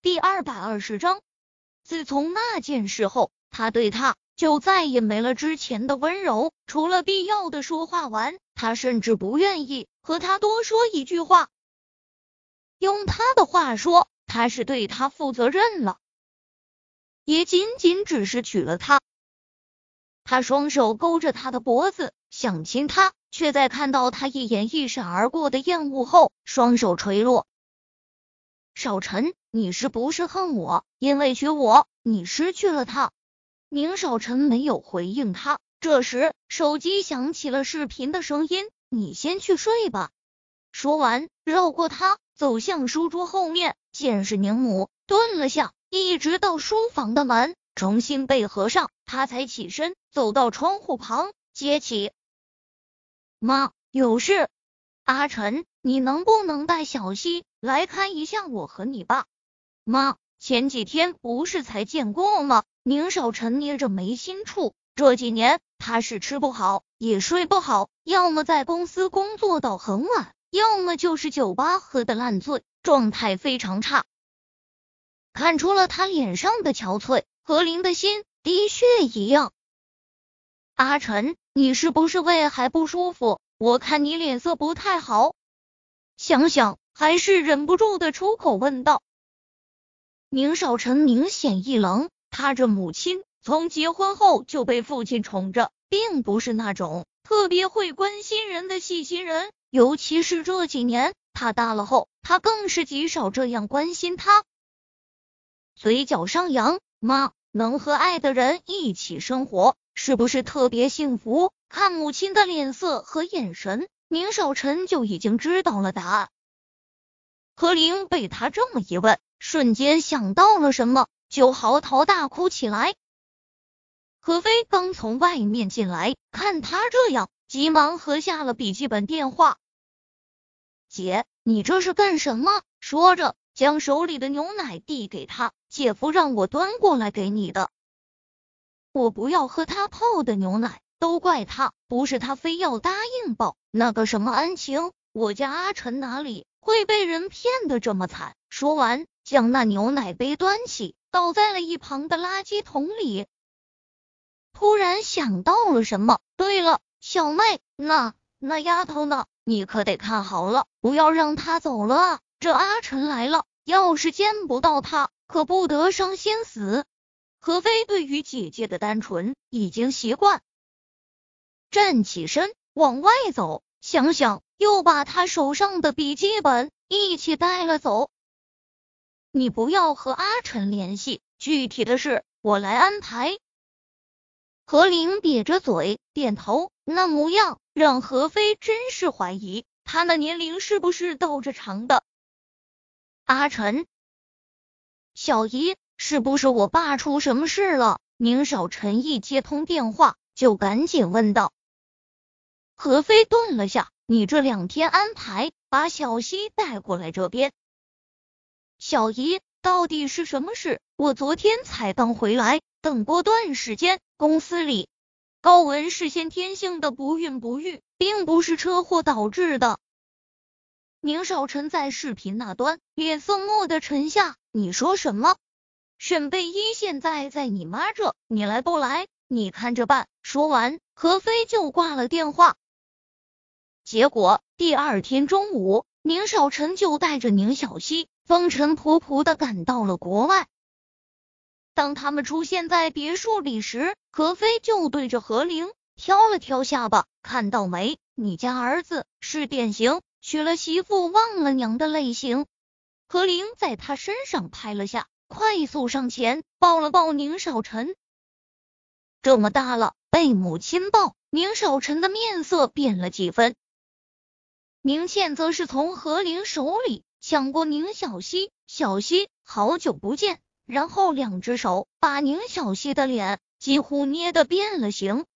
第二百二十章，自从那件事后，他对他就再也没了之前的温柔，除了必要的说话完，他甚至不愿意和他多说一句话。用他的话说，他是对他负责任了，也仅仅只是娶了她。他双手勾着他的脖子，想亲他，却在看到他一眼一闪而过的厌恶后，双手垂落。少晨，你是不是恨我？因为娶我，你失去了他。宁少晨没有回应他。这时，手机响起了视频的声音。你先去睡吧。说完，绕过他，走向书桌后面。见是宁母，顿了下，一直到书房的门重新被合上，他才起身走到窗户旁，接起。妈，有事。阿晨，你能不能带小希来看一下我和你爸？妈，前几天不是才见过吗？宁少臣捏着眉心处，这几年他是吃不好，也睡不好，要么在公司工作到很晚，要么就是酒吧喝的烂醉，状态非常差。看出了他脸上的憔悴，何林的心滴血一样。阿晨，你是不是胃还不舒服？我看你脸色不太好，想想还是忍不住的出口问道。宁少臣明显一愣，他这母亲从结婚后就被父亲宠着，并不是那种特别会关心人的细心人，尤其是这几年他大了后，他更是极少这样关心他。嘴角上扬，妈能和爱的人一起生活，是不是特别幸福？看母亲的脸色和眼神，宁少臣就已经知道了答案。何玲被他这么一问，瞬间想到了什么，就嚎啕大哭起来。何飞刚从外面进来，看他这样，急忙合下了笔记本电话。姐，你这是干什么？说着，将手里的牛奶递给他。姐夫让我端过来给你的。我不要喝他泡的牛奶。都怪他，不是他非要答应报那个什么恩情，我家阿晨哪里会被人骗的这么惨？说完，将那牛奶杯端起，倒在了一旁的垃圾桶里。突然想到了什么，对了，小妹，那那丫头呢？你可得看好了，不要让她走了啊！这阿晨来了，要是见不到他，可不得伤心死。何飞对于姐姐的单纯已经习惯。站起身往外走，想想又把他手上的笔记本一起带了走。你不要和阿晨联系，具体的事我来安排。何玲瘪着嘴点头，那模样让何飞真是怀疑他那年龄是不是倒着长的。阿晨，小姨，是不是我爸出什么事了？宁少臣一接通电话，就赶紧问道。何飞顿了下，你这两天安排把小溪带过来这边。小姨，到底是什么事？我昨天才刚回来，等过段时间，公司里高文是先天性的不孕不育，并不是车祸导致的。宁少臣在视频那端脸色蓦地沉下，你说什么？沈贝依现在在你妈这，你来不来？你看着办。说完，何飞就挂了电话。结果第二天中午，宁少臣就带着宁小溪风尘仆仆的赶到了国外。当他们出现在别墅里时，何飞就对着何玲挑了挑下巴，看到没？你家儿子是典型娶了媳妇忘了娘的类型。何玲在他身上拍了下，快速上前抱了抱宁少臣。这么大了，被母亲抱，宁少臣的面色变了几分。宁倩则是从何灵手里抢过宁小溪，小溪，好久不见。然后两只手把宁小溪的脸几乎捏得变了形。